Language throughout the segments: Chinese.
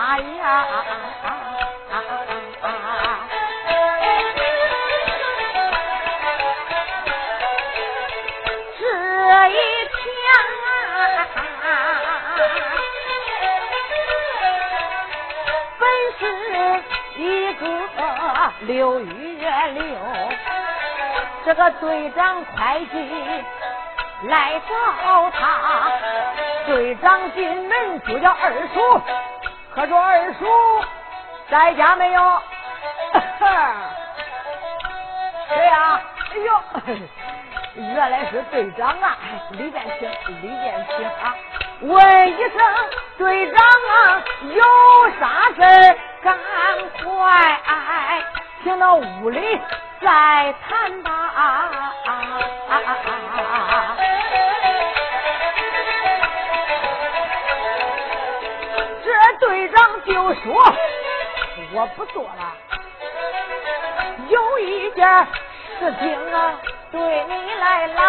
哎呀。这一天。一个六月六，这个队长会计来找他，队长进门就叫二叔，可说二叔在家没有？谁呀？哎呦，原来是队长啊！李建清，李建清啊！问一声队长啊，有啥事儿？赶快请到屋里再谈吧。啊就说：“我不做了，有一件事情啊，对你来拉。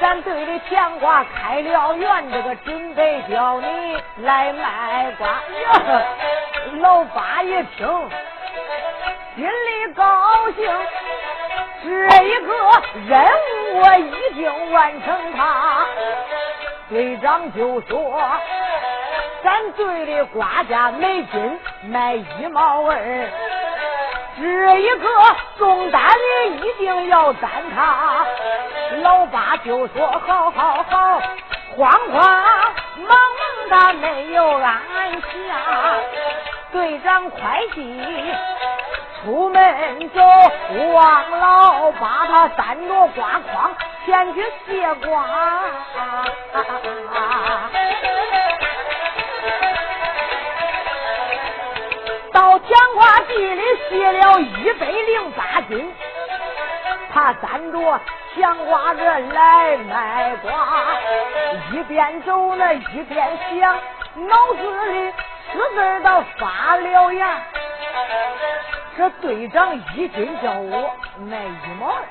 咱队里甜瓜开了园，这个准备叫你来卖瓜。”老八一听，心里高兴，这一个任务我已经完成。他队长就说：“咱队里瓜价每斤卖一毛二，这一个重担的一定要担他。”老八就说：“好好好，慌慌忙忙的没有按下。”队长快递出门走，王老八他担着瓜筐前去卸瓜。到甜瓜地里卸了一百零八斤，他担着甜瓜子来卖瓜，一边走呢一边想，脑子里。四字都发了芽，这队长一斤叫我卖一毛二，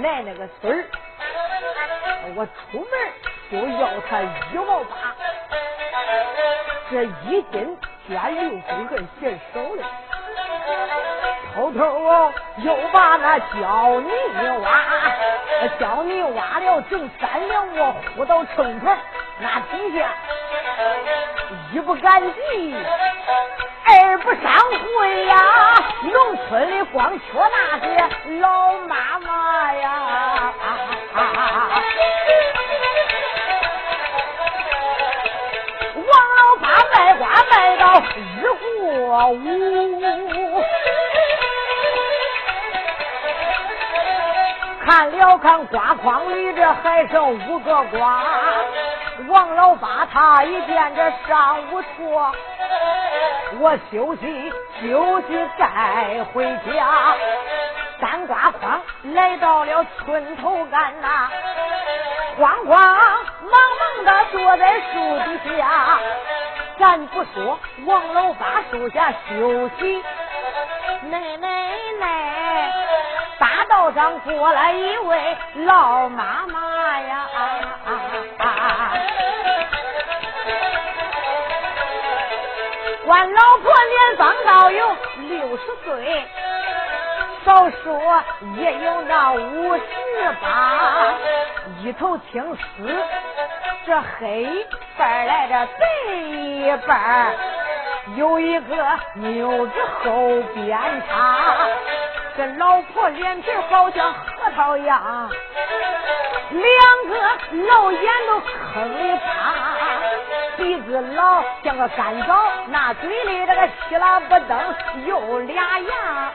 来那个孙儿，我出门就要他一毛八，这一斤加六公根嫌少了，偷偷啊又把那胶泥挖，胶泥挖了整三两，我呼到秤棚那底下。一不赶集，二不上会呀！农村里光缺那些老妈妈呀！王到日过午，看了看瓜筐里这还剩五个瓜。王老八他一见这上午错，我休息休息再回家。三瓜筐来到了村头干呐，慌慌忙忙的坐在树底下。咱不说王老八树下休息，奶奶奶，大道上过来一位老妈妈呀！管老婆年方高有六十岁，少说也有那五十八，一头青丝，这黑半来着白一半，有一个妞子后边插，这老婆脸皮好像核桃样，两个老眼都坑里插。鼻子老像个干枣，那嘴里这个稀拉不登有俩牙。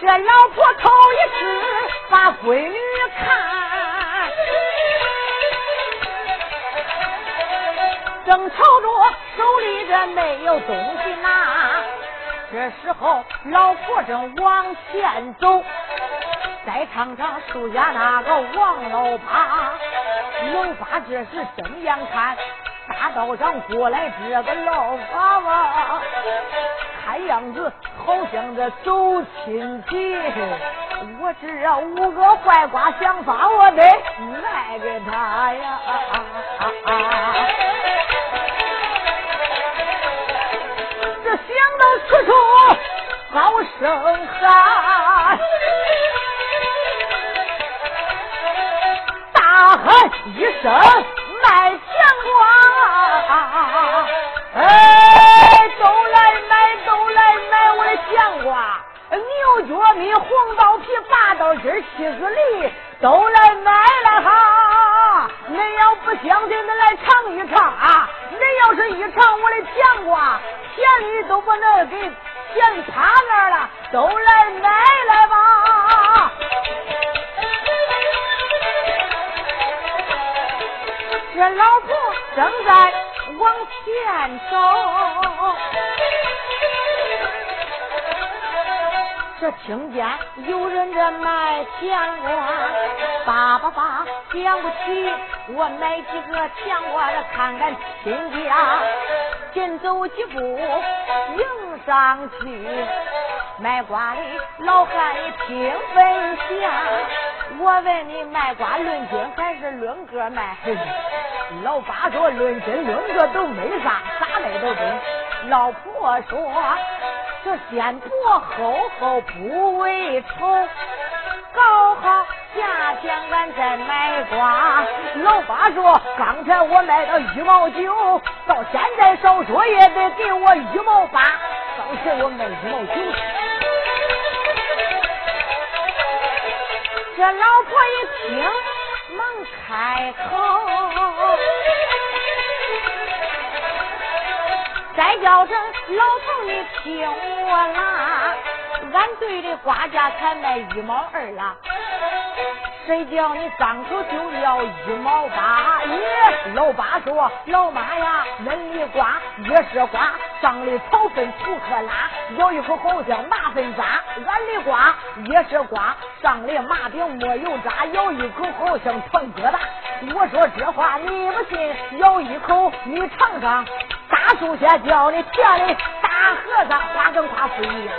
这老婆头一次把闺女看，正瞅着手里这没有东西拿，这时候老婆正往前走。再看看树下那个王老八，老八这时睁眼看大道上过来这个老娃娃，看样子好像这走亲戚。我这五个坏瓜想法，我得卖给他呀！这想到此处，高声喊。大喊一声牛角米、红豆皮、八豆筋、七子梨，都来买了哈！恁要不相信，恁来尝一尝啊！恁要是一尝我的甜瓜，甜里都把那给甜趴那儿了，都来买来吧！这老婆正在往前走，这听见有人这卖甜瓜，爸爸爸讲不起，我买几个甜瓜来看看亲家。紧走几步迎上去，卖瓜的老汉一听分下。我问你卖瓜论斤还是论个卖？老八说论斤论个都没啥，啥卖都中。老婆说这先薄厚厚不为愁，搞好价钱俺再买瓜。老八说刚才我卖到一毛九，到现在少说也得给我一毛八。刚才我卖一毛九。这老婆一听，忙开口，再叫声老头，你听我啦，俺队的瓜价才卖一毛二啦。谁叫你张口就要一毛八？咦，老八说，老妈呀，恁的瓜也是瓜，上的草粉土克拉，咬一口好像麻粉渣；俺的瓜也是瓜，上的麻饼没有渣，咬一口好像糖疙瘩。我说这话你不信，咬一口你尝尝，大树下叫你甜的大和尚，花跟花是一样。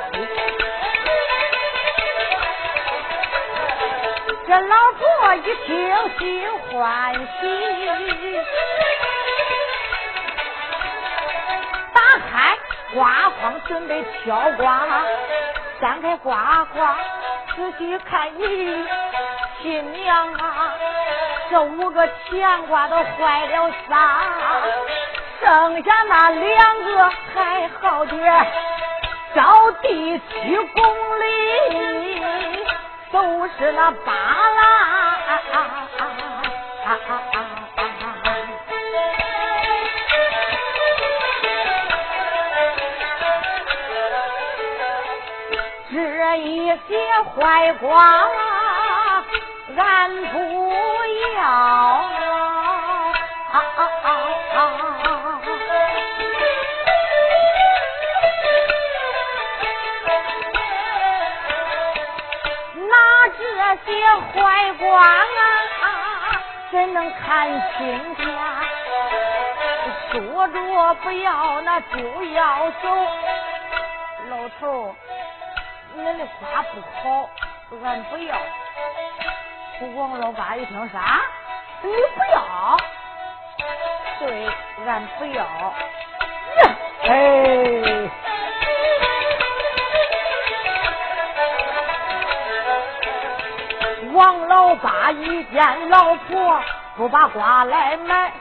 这老婆一听心欢喜，打开瓜筐准备挑瓜，掀开瓜筐仔细看一，新娘啊，这五个甜瓜都坏了仨，剩下那两个还好点，照第七公里。都是那巴拉，这一些坏瓜，俺不些坏光啊，怎能看清家？说着不要，那就要走。老头，你的话不好，俺不要。王老八一听啥？你不要？对，俺不要。哎。老八一见老婆不把瓜来买，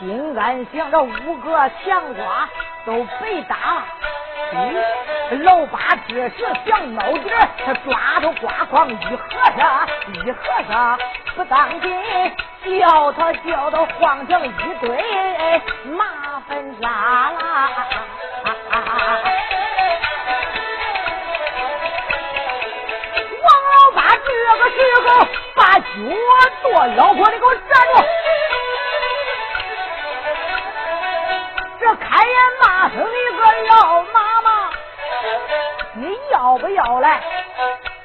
心安想着五个强瓜都被打。老八这时想闹点他抓住瓜筐一合上，一合上不当紧，叫他叫他晃成一堆麻烦渣啦。把脚跺，老婆你给我站住！这开眼骂声一个要骂。你要不要来？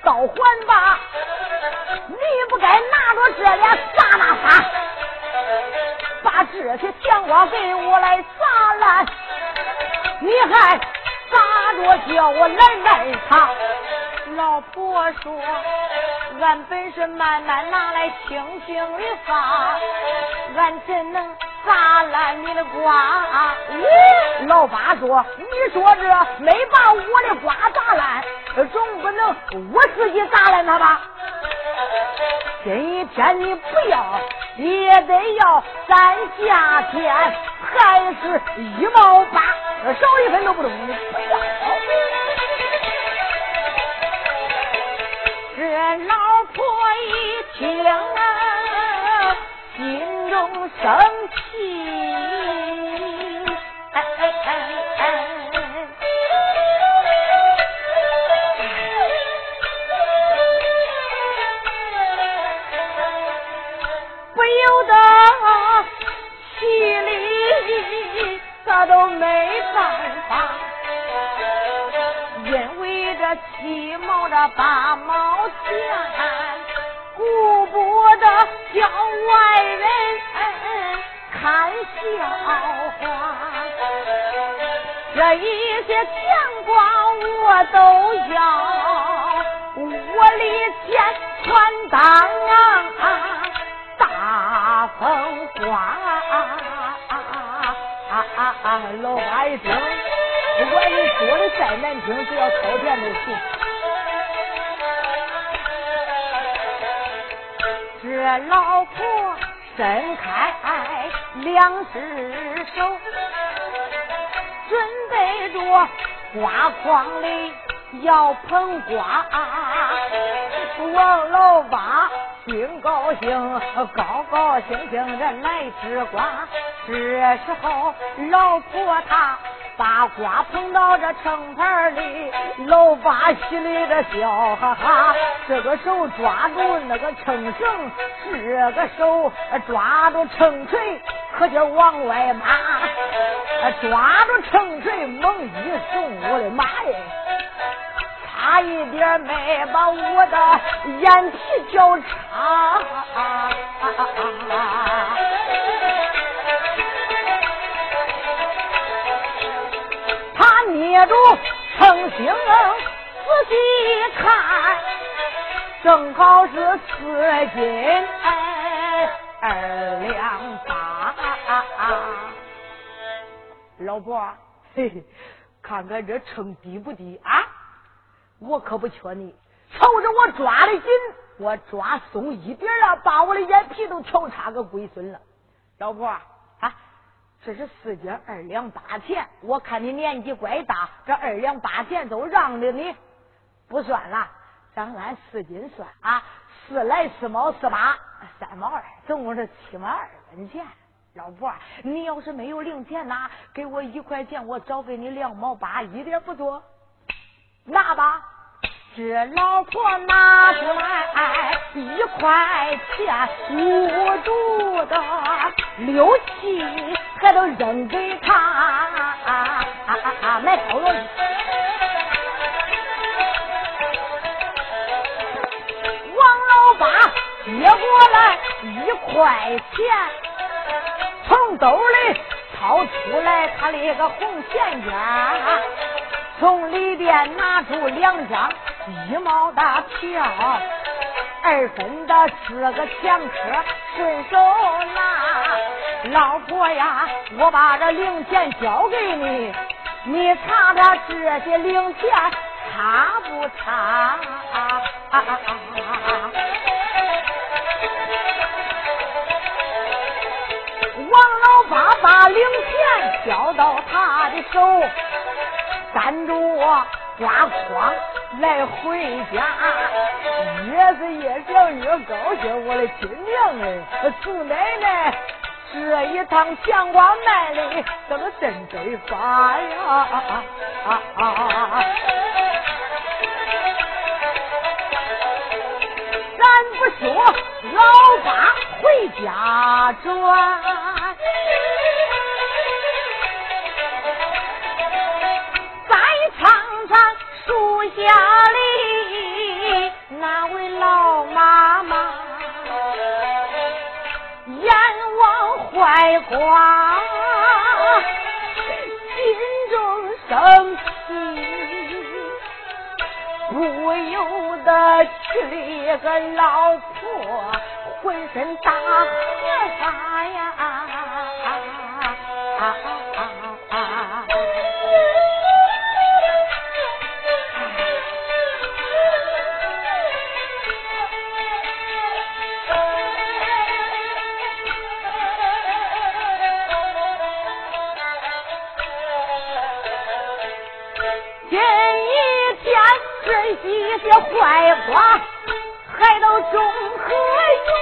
倒还吧！你不该拿着这俩撒那撒，把这些香瓜给我来砸烂，你还撒着叫我来卖他。老婆说：“俺本是慢慢拿来，轻轻的发，俺怎能？”砸烂你的瓜！咦，老八说：“你说这没把我的瓜砸烂，总不能我自己砸烂它吧？今天你不要，也得要咱价钱，还是一毛八，少一分都不中。老婆一听啊，心中生气。”的再难听，只要掏钱就行。这老婆。伸开两只手，准备着瓜筐里要捧瓜。王老八心高兴，高高兴兴的来吃瓜。这时候，老婆她。把瓜捧到这秤盘里，老八心里的笑哈哈。这个手抓住那个秤绳，这个手抓住秤锤，可劲往外骂。抓住秤锤猛一送，我的妈呀！差一点没把我的眼皮绞插。捏住秤星，仔细看，正好是四斤二两八。老婆，嘿嘿，看看这秤低不低啊？我可不缺你，瞅着我抓的紧，我抓松一点啊，把我的眼皮都挑差个龟孙了。老婆。这是四斤二两八钱，我看你年纪怪大，这二两八钱都让着你，不算了，咱按四斤算啊，四来四毛四八，三毛二，总共是七毛二分钱。老婆，你要是没有零钱呐，给我一块钱，我找给你两毛八，一点不多，拿吧。这老婆拿出来一块钱，捂住的六七还都扔给他，买烤肉去。过来一块钱，从兜里掏出来他的个红钱卷，从里边拿出两张一毛大票，二分的四个前科，顺手拿。老婆呀，我把这零钱交给你，你查查这些零钱差不差？王老八把零钱交到他的手，站着我挂筐来回家，越是越想越高兴。我的亲娘哎，祖奶奶，这一趟钱瓜卖的可是真得发呀！咱不说老八回家转，再尝尝树下里那位老妈妈，怀瓜，心中生气，不由得。娶了个老婆，浑身大河沙呀！这些坏话。来到中和用，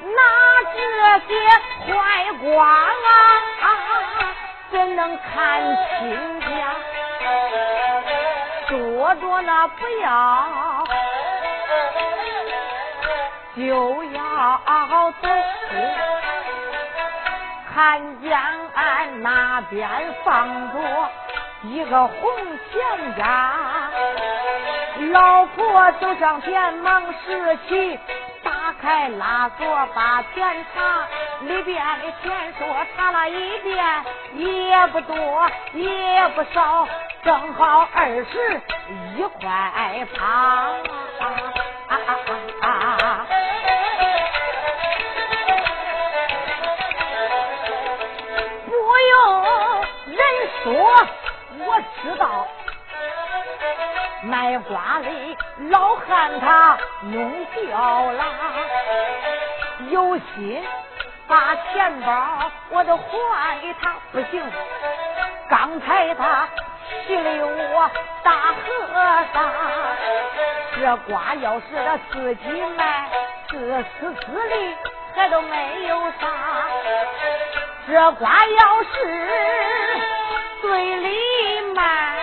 那这些坏瓜啊，怎能看清家？多多那不要。就要走，看见俺那边放着一个红钱夹，老婆走上前忙拾起，打开拉锁把钱查，里边的钱说查了一遍，也不多也不少，正好二十一块八。不用人说，我知道卖瓜的老汉他弄掉了，有心把钱包我都还给他，不行，刚才他气了我大和尚，这瓜要是他自己卖，自私自利还都没有啥，这瓜要是。队里卖，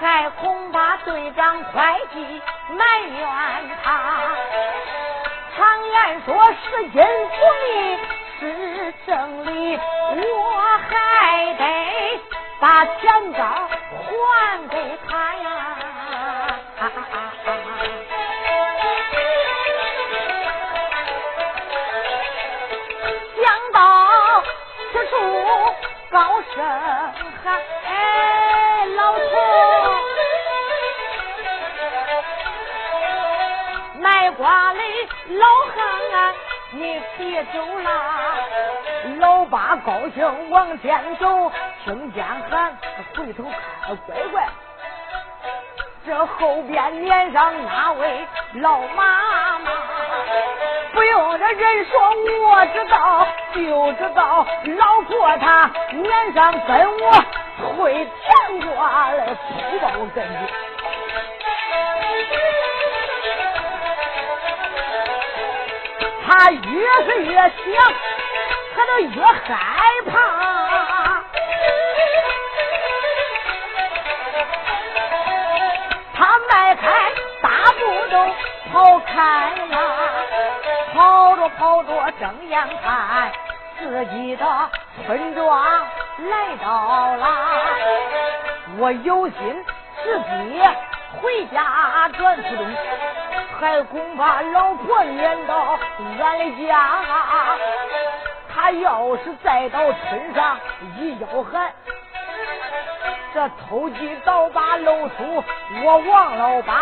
还恐怕队长会计埋怨他。常言说，拾金不昧是正理，我还得把钱包还给他呀。想到此处。高声喊：“哎，老头，卖瓜的老汉，你别走啦。”老八高兴往前走，听见喊，回头看，乖乖，这后边撵上那位老妈妈。不用这人说，我知道，就知道老婆她脸上跟我推甜瓜来铺包根子。他越是越想，他就越害怕。开了。跑着跑着睁眼看自己的村庄来到了，我有心直接回家转村，还恐怕老婆撵到俺的家。他要是再到村上一吆喊，这偷鸡倒把露出我王老八，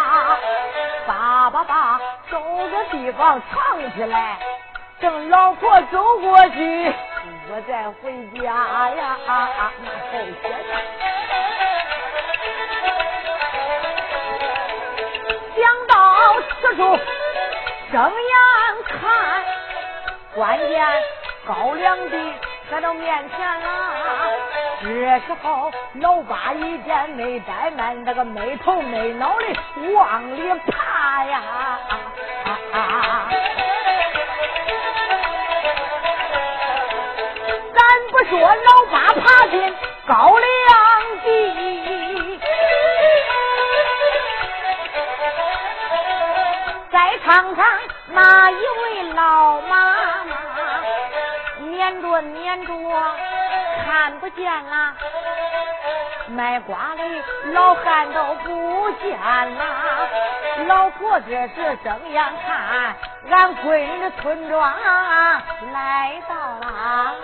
叭叭叭，找个地方藏起来，等老婆走过去，我再回家呀，那好些。想到此处，睁眼看，关键高粱地来到面前了。这时候，老八一见没怠慢，那个没头没脑的往里爬呀！啊咱不说老八爬进高粱地，再看看那一位老妈粘，着撵着。看不见啦，卖瓜的老汉都不见啦。老婆子是睁眼看，俺闺女的村庄来到了。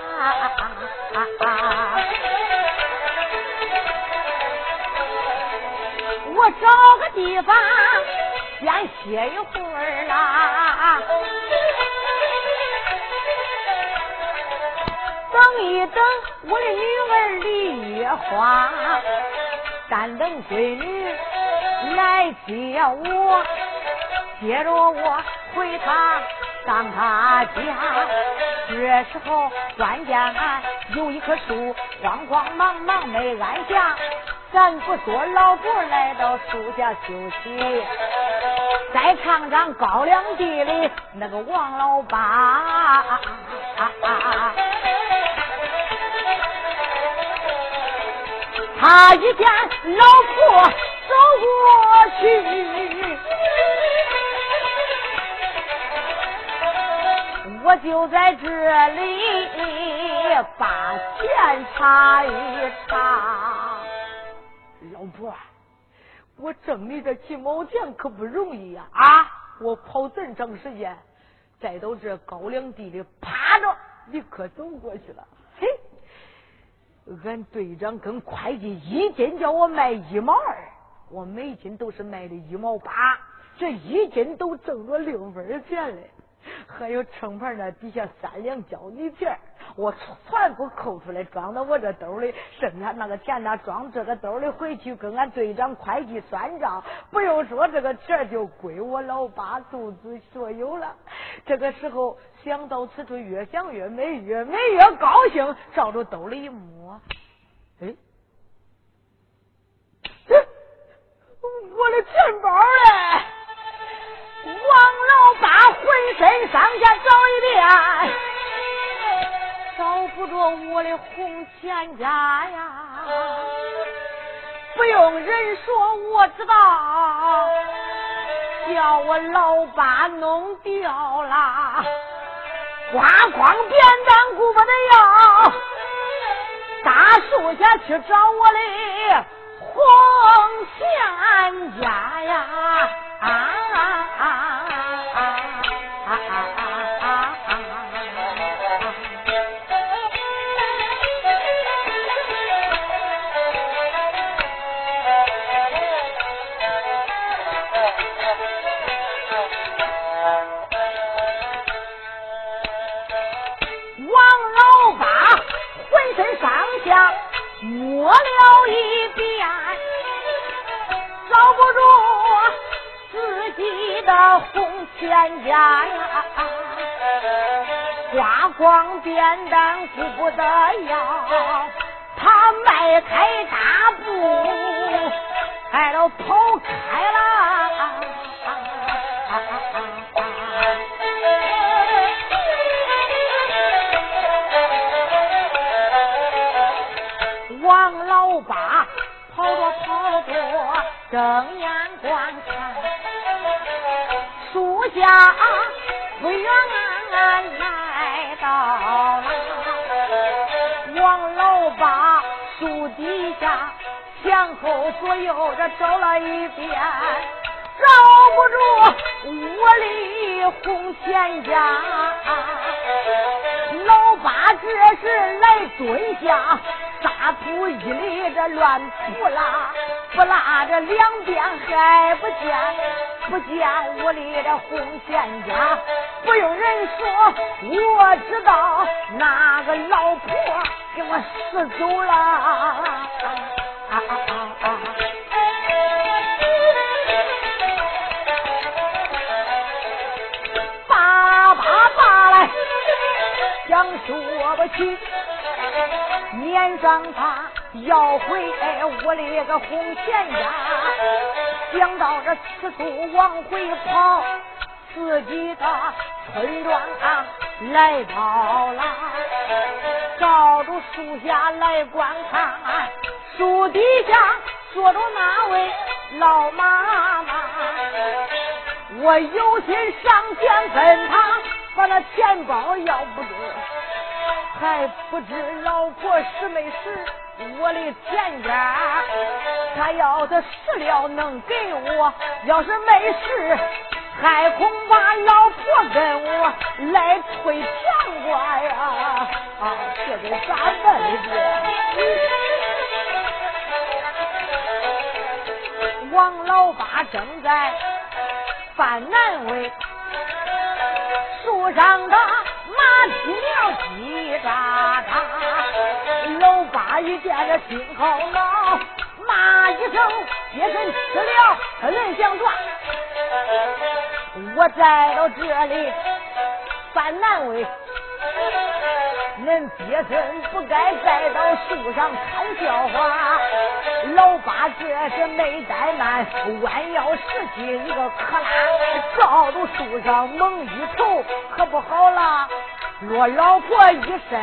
我找个地方先歇一会儿啦。一等，我的女儿李月花，但等闺女来接我，接着我回她上她家。这时候，关键俺有一棵树，慌慌忙忙没安下。咱不说老婆来到树下休息，再看看高粱地里那个王老八。他一见老婆走过去，我就在这里把钱查一查。老婆，我挣你这几毛钱可不容易呀！啊，我跑这么长时间，再到这高粱地里趴着，你可走过去了。嘿。俺队长跟会计一斤叫我卖一毛二，我每斤都是卖的一毛八，这一斤都挣了六分钱嘞。还有秤盘那底下三两胶泥片，我全部抠出来装到我这兜里，剩下那个钱呢装这个兜里回去跟俺队长会计算账。不用说，这个钱就归我老八独自所有了。这个时候。想到此处，越想越美，越美越高兴，照着兜里一摸，哎，我的钱包嘞！王老八浑身上下找一遍，找不着我的红钱夹呀！不用人说，我知道，叫我老八弄掉了。刮光扁担，顾不得要，大树下去找我的红钱家光扁担顾不树底下前后左右这找了一遍，找不住屋里红钱家。老八这是来蹲下。大土一里这乱扑拉，不拉这两边还不见，不见屋里的红线家，不用人说，我知道那个老婆给我拾走了。啊啊啊啊！叭叭叭来，讲说不清。撵上他要回屋里个红钱家，想到这此处往回跑，自己的村庄来到了，照着树下来观看，树底下坐着那位老妈妈，我有心上前跟他把那钱包要不得。还不知老婆是没是我的钱家，他要是使了能给我，要是没使，还恐怕老婆跟我来推墙瓜呀！啊，这得咋办的？王老八正在犯难为，树上的。马匹鸟叽喳喳，老八一见这心好恼，骂一声：“别人吃了，人想抓，我在到这里犯难为。”恁爹孙不该再到树上看笑话，老八这是没怠慢，弯腰拾起一个克拉，照住树上猛一头，可不好了。若老婆一身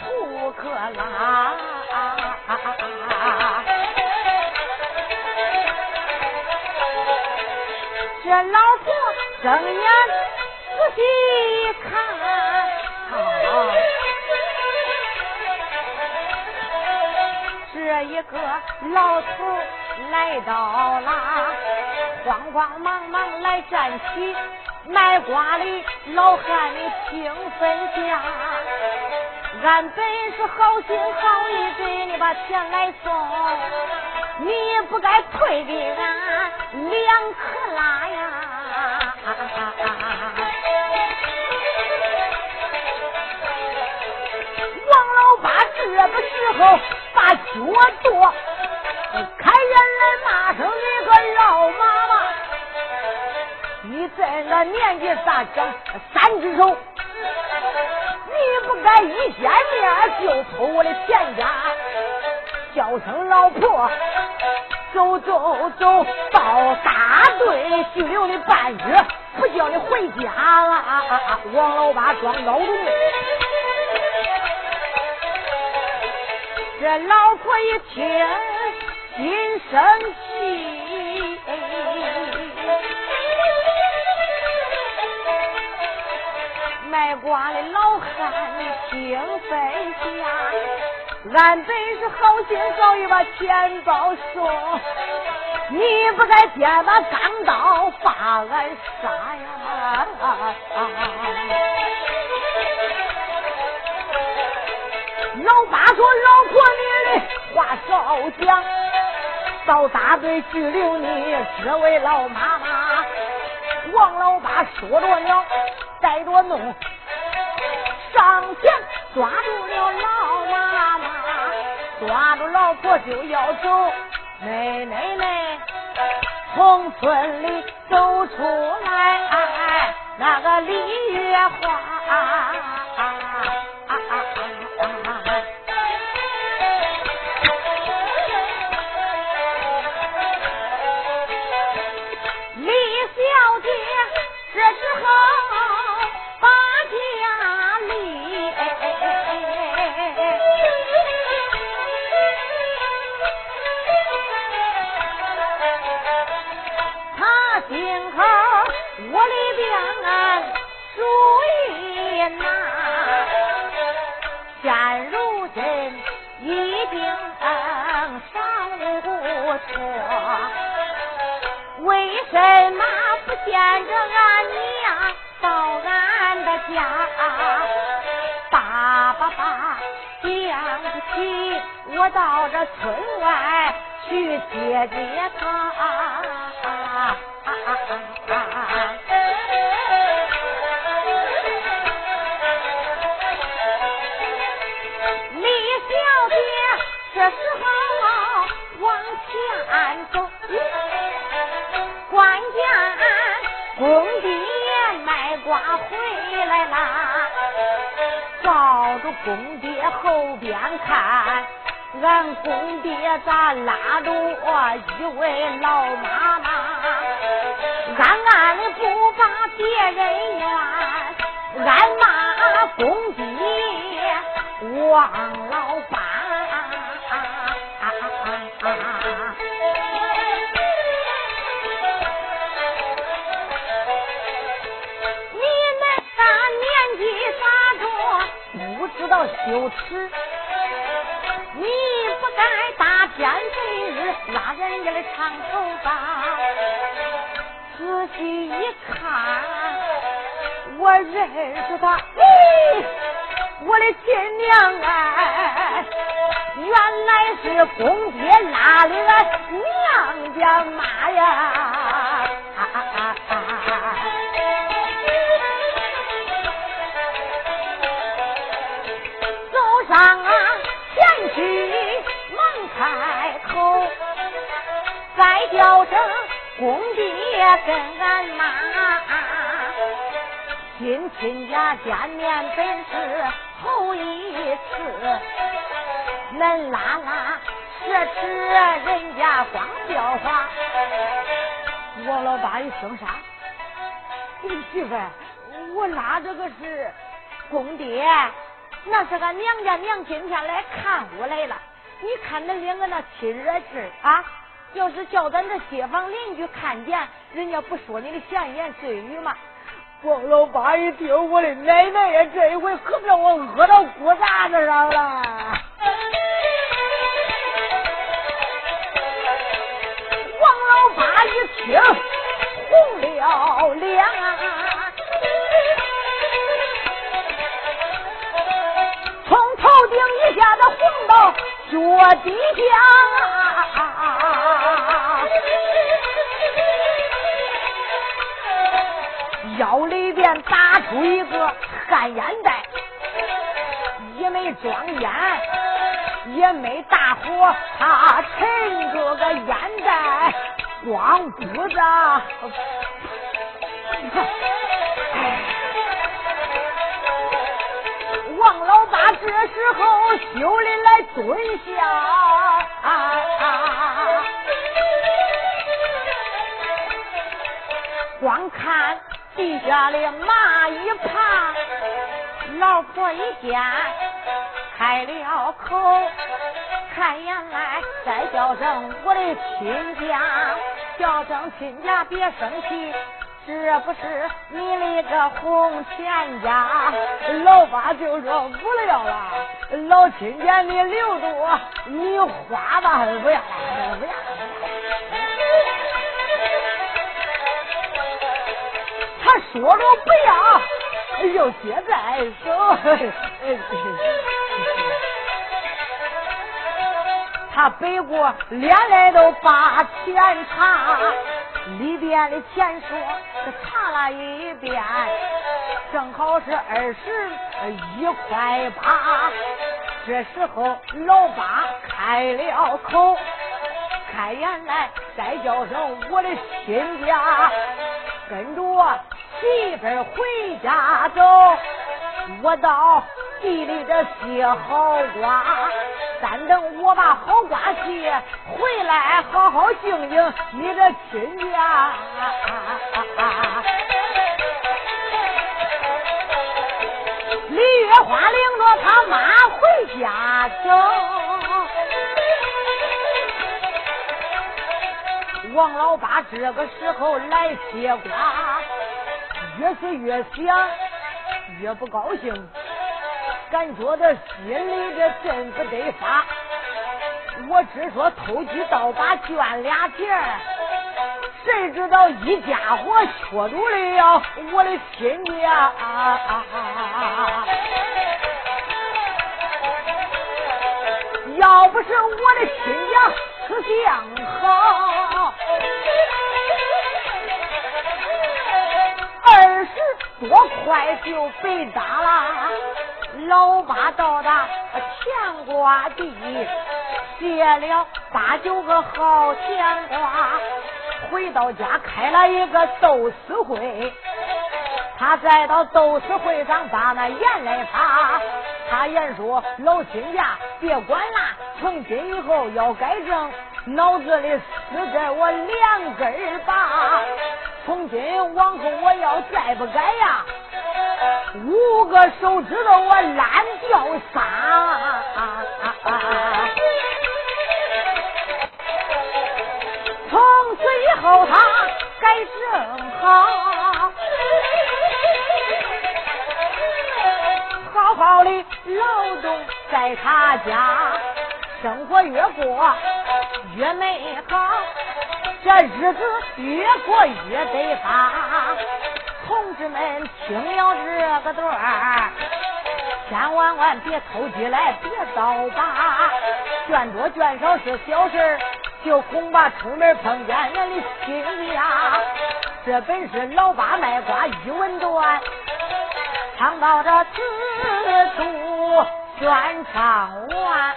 土克拉，这老婆睁眼仔细看。这一个老头来到了，慌慌忙忙来站起，卖瓜的老汉你听分下，俺本是好心好意给你把钱来送，你不该退给俺两克拉呀。王老八这个时候把脚跺，看人来骂声你个老妈，在那年纪咋长三只手？你不该一见面就偷我的钱家，叫声老婆，走走走到大队去留你半月，不叫你回家了。王老八装孬种。这老婆一听，心生卖瓜的老汉，你听分下，俺本是好心好意把钱包送，你不该先把钢刀把俺杀呀！老八说：“老婆，你的话少讲，到大队拘留你这位老妈妈。”王老八说着了，带着弄，抓住了老妈妈，抓住老婆就要走。奶奶奶，从村里走出来，那个李月花。到这村外去接接他。李小姐这时候往前走，关见公爹卖瓜回来啦，照着公爹后边看，俺公爹咋拉着我一位老妈妈。暗暗的不把别人怨，俺骂公爹王老八。你那大年纪咋着不知道羞耻？你不该大天黑日拉人家的长头发。仔细一看，我认识他，咦，我的亲娘哎，原来是公爹拉的俺娘家妈呀！走爹跟俺妈，亲亲家见面本是头一次，恁拉拉奢侈人家光叫话。王老爸一声啥？媳妇，我拉这个是公爹，那是俺娘家娘今天来看我来了。你看恁两个那亲热劲啊！要是叫咱这街坊邻居看见，人家不说你的闲言碎语吗？王老八一听，我的奶奶呀，这一回可让我饿到骨渣子上了。王老八一听，红了脸，从头顶一下子红到脚底下。腰里边打出一个旱烟袋，也没装烟，也没大火，他沉着个烟袋，光顾着。王老八这时候羞的来蹲下，光看。地下的蚂蚁爬，老婆一见开了口，看眼来再叫声我的亲家，叫声亲家别生气，这不是你那个红钱家。老八就说不了了，老亲家你留着，你花吧，不要了，不要。他说着不要，又接在手。他背过脸来都把钱查，里边的钱说查了一遍，正好是二十一块八。这时候老八开了口，开言来再叫声我的亲家，跟着我。媳妇回家走，我到地里这歇好瓜，三等我把好瓜谢回来，好好敬敬你的亲家。李月花领着他妈回家走，王老八这个时候来接瓜。越是越想，越不高兴，感觉的心里这真不得法。我只说偷鸡倒把赚俩钱，谁知道一家伙缺住了我的亲家。要不是我的亲家思想好，二十多块就被打了。老八到达乾瓜地，借了八九个好钱瓜，回到家开了一个斗死会。他再到斗死会上把那言来发，他言说老亲家别管了，从今以后要改正，脑子里死在我两根儿拔，从今往后我要再不改呀。五个手指头我烂掉仨，从此以后他改正好，好好的劳动在他家，生活越过越美好，这日子越过越得发。同志们，听了这个段儿，千万万别偷鸡来，别倒把，卷多卷少是小事就恐怕出门碰见人的亲家。这本是老八卖瓜一文段，唱到这此处宣唱完。